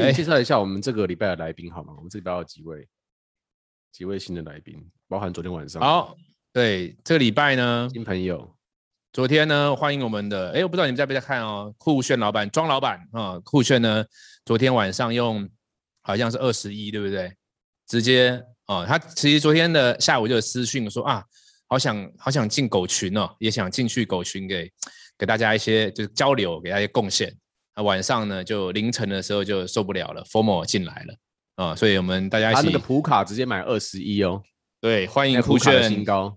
给你介绍一下我们这个礼拜的来宾好吗？我们这礼拜有几位几位新的来宾，包含昨天晚上。好，对，这个礼拜呢，新朋友。昨天呢，欢迎我们的，哎，我不知道你们在不在看哦，酷炫老板庄老板啊，酷炫呢，昨天晚上用好像是二十一，对不对？直接啊，他其实昨天的下午就有私讯说啊，好想好想进狗群哦，也想进去狗群给给大家一些就是交流，给大家一些贡献。那晚上呢，就凌晨的时候就受不了了，Formo 进来了啊，所以我们大家一起，他那个普卡直接买二十一哦，对，欢迎酷炫新高。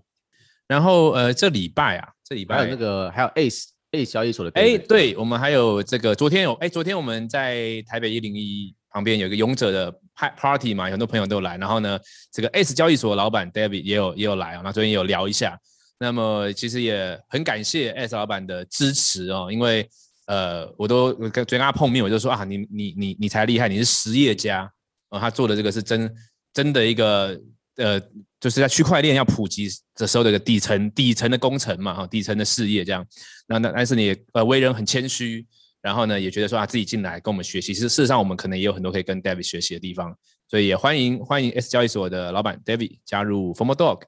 然后呃，这礼拜啊。这礼拜还有那个，还有 Ace Ace 交易所的哎，对，我们还有这个，昨天有哎，昨天我们在台北一零一旁边有一个勇者的派 party 嘛，很多朋友都来，然后呢，这个 Ace 交易所的老板 David 也有也有来啊，那昨天也有聊一下，那么其实也很感谢 Ace 老板的支持哦，因为呃，我都跟昨天跟他碰面，我就说啊，你你你你才厉害，你是实业家啊，他做的这个是真真的一个呃。就是在区块链要普及的时候的一个底层底层的工程嘛，哈，底层的事业这样。那那但是你呃为人很谦虚，然后呢也觉得说啊自己进来跟我们学习。其实事实上我们可能也有很多可以跟 David 学习的地方，所以也欢迎欢迎 S 交易所的老板 David 加入 FOMO Dog。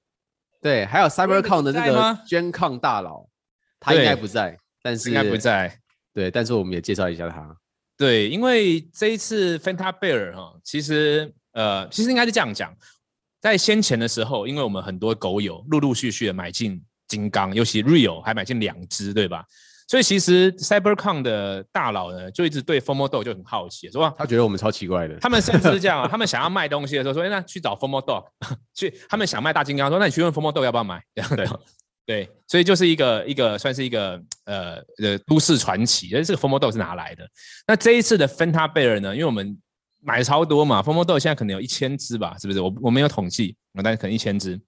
对，还有 CyberCon 的那个捐抗大佬，他应该不在，但是应该不在。对，但是我们也介绍一下他。对，因为这一次 Phanta Bear 哈，其实呃其实应该是这样讲。在先前的时候，因为我们很多狗友陆陆续续的买进金刚，尤其 Real 还买进两只，对吧？所以其实 CyberCon 的大佬呢，就一直对 FOMO Dog 就很好奇，说他觉得我们超奇怪的。他们甚至是这样啊，他们想要卖东西的时候说，哎，那去找 FOMO Dog 去。他们想卖大金刚，说那你去问 FOMO Dog 要不要买？这样的，对，所以就是一个一个算是一个呃呃都市传奇。而这个 FOMO Dog 是哪来的？那这一次的 Phanta Bear 呢？因为我们买超多嘛，FOMO Dog 现在可能有一千只吧，是不是？我我没有统计，但是可能一千只。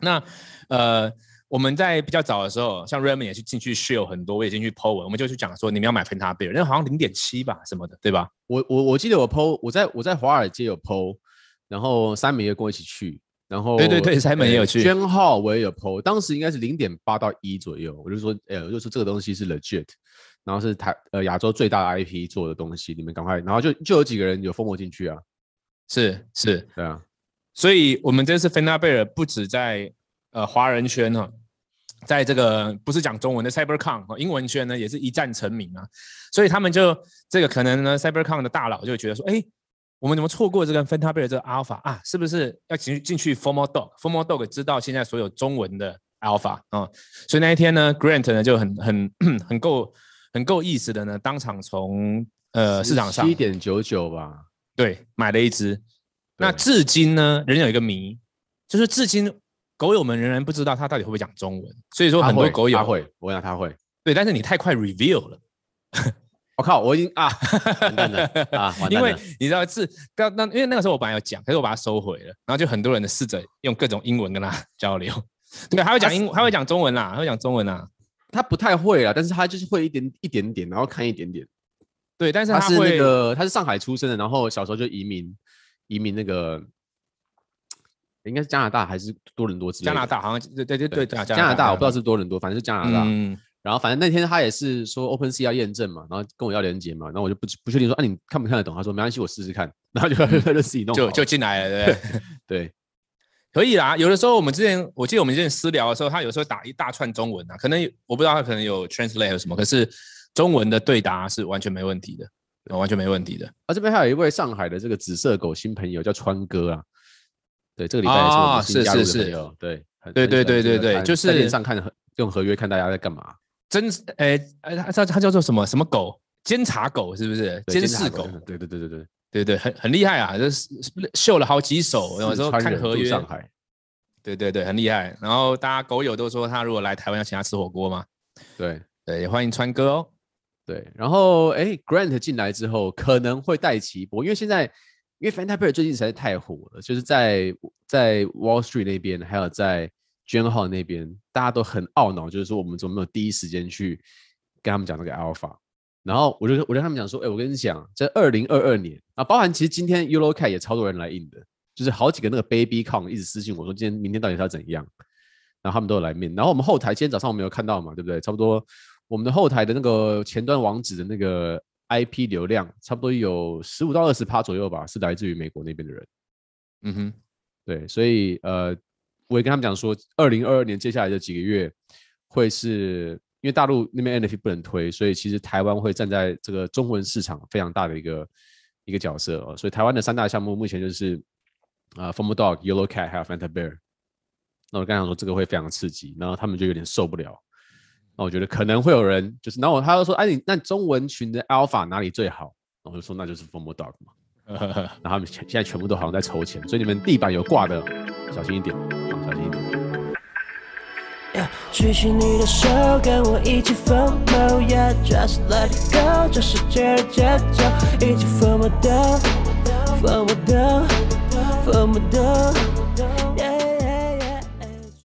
那呃，我们在比较早的时候，像 Raymond 也去进去 share 很多，我也进去 po 文，我们就去讲说，你们要买 Phanta Bear，那好像零点七吧，什么的，对吧？我我我记得我 po，我在我在华尔街有 po，然后 Simon 也跟我一起去，然后对对对，Simon 也有去，宣浩我也有 po，当时应该是零点八到一左右，我就说，哎，我就说这个东西是 legit。然后是台呃亚洲最大的 IP 做的东西，你们赶快，然后就就有几个人有 FOMO 进去啊，是是，对啊，所以我们这次 Phanta Bear 不止在呃华人圈哈，在这个不是讲中文的 CyberCon 英文圈呢也是一战成名啊，所以他们就这个可能呢 CyberCon 的大佬就觉得说，哎，我们怎么错过这个 Phanta Bear 这个 Alpha 啊？是不是要进进去 formal dog？formal Dog 知道现在所有中文的 Alpha 啊，所以那一天呢，Grant 呢就很很 很够。很够意思的呢，当场从呃市场上七点九九吧，对，买了一只。那至今呢，仍有一个谜，就是至今狗友们仍然不知道他到底会不会讲中文。所以说很多狗友他会，我想他会。对，但是你太快 reveal 了。我靠，我已经啊，完蛋了啊，因为你知道是刚那因为那个时候我本来要讲，可是我把它收回了，然后就很多人的试着用各种英文跟他交流。对，他会讲英，他会讲中文啦，他会讲中文啦。他不太会啊，但是他就是会一点一点点，然后看一点点。对，但是他，他是那个他是上海出生的，然后小时候就移民移民那个，应该是加拿大还是多伦多之类的？加拿大好像对对对对，加拿大，加拿大我不知道是多伦多，反正是加拿大。嗯。然后反正那天他也是说 OpenSea 要验证嘛，然后跟我要连接嘛，然后我就不不确定说啊你看不看得懂？他说没关系，我试试看。然后就就自己弄，就就进来了，对 对。可以啦，有的时候我们之前，我记得我们之前私聊的时候，他有时候打一大串中文啊，可能我不知道他可能有 translate 什么，可是中文的对答是完全没问题的，完全没问题的。啊，这边还有一位上海的这个紫色狗新朋友叫川哥啊，对，这个礼拜也是我们新加入的朋友，哦、对，对对对对对，就是在线上看用合约看大家在干嘛，真哎哎，他他他叫做什么什么狗？监察狗是不是？监视狗？对对对对对。对对，很很厉害啊！就是秀了好几手，有时候看合约。上海，对对对，很厉害。然后大家狗友都说，他如果来台湾要请他吃火锅嘛。对对，也欢迎川哥哦。对，然后哎，Grant 进来之后可能会带起一波，因为现在因为 Phanta Bear 最近实在太火了，就是在在 Wall Street 那边，还有在 Jun Hao 那边，大家都很懊恼，就是说我们怎么没有第一时间去跟他们讲那个 Alpha。然后我就我就跟他们讲说，哎，我跟你讲，在二零二二年啊，包含其实今天 YOLOCAT 也超多人来印的，就是好几个那个 Baby Con 一直私信我说，今天明天到底是要怎样？然后他们都有来面。然后我们后台今天早上我们有看到嘛，对不对？差不多我们的后台的那个前端网址的那个 IP 流量差不多有十五到二十趴左右吧，是来自于美国那边的人。嗯哼，对，所以呃，我也跟他们讲说，二零二二年接下来的几个月会是因为大陆那边 NFT 不能推，所以其实台湾会站在这个中文市场非常大的一个一个角色哦。所以台湾的三大项目目前就是啊、呃、，Fomo Dog、Yellow Cat 还有 Fanta Bear。那我刚才讲说这个会非常刺激，然后他们就有点受不了。那我觉得可能会有人就是，然后他就说，哎、啊，你那中文群的 Alpha 哪里最好？我就说那就是 Fomo Dog 嘛。然后他们现在全部都好像在筹钱，所以你们地板有挂的，小心一点。举起你的手，跟我一起疯魔，Yeah，Just let it go，这世界的节奏，一起 FOMO 的，FOMO 的，FOMO 的。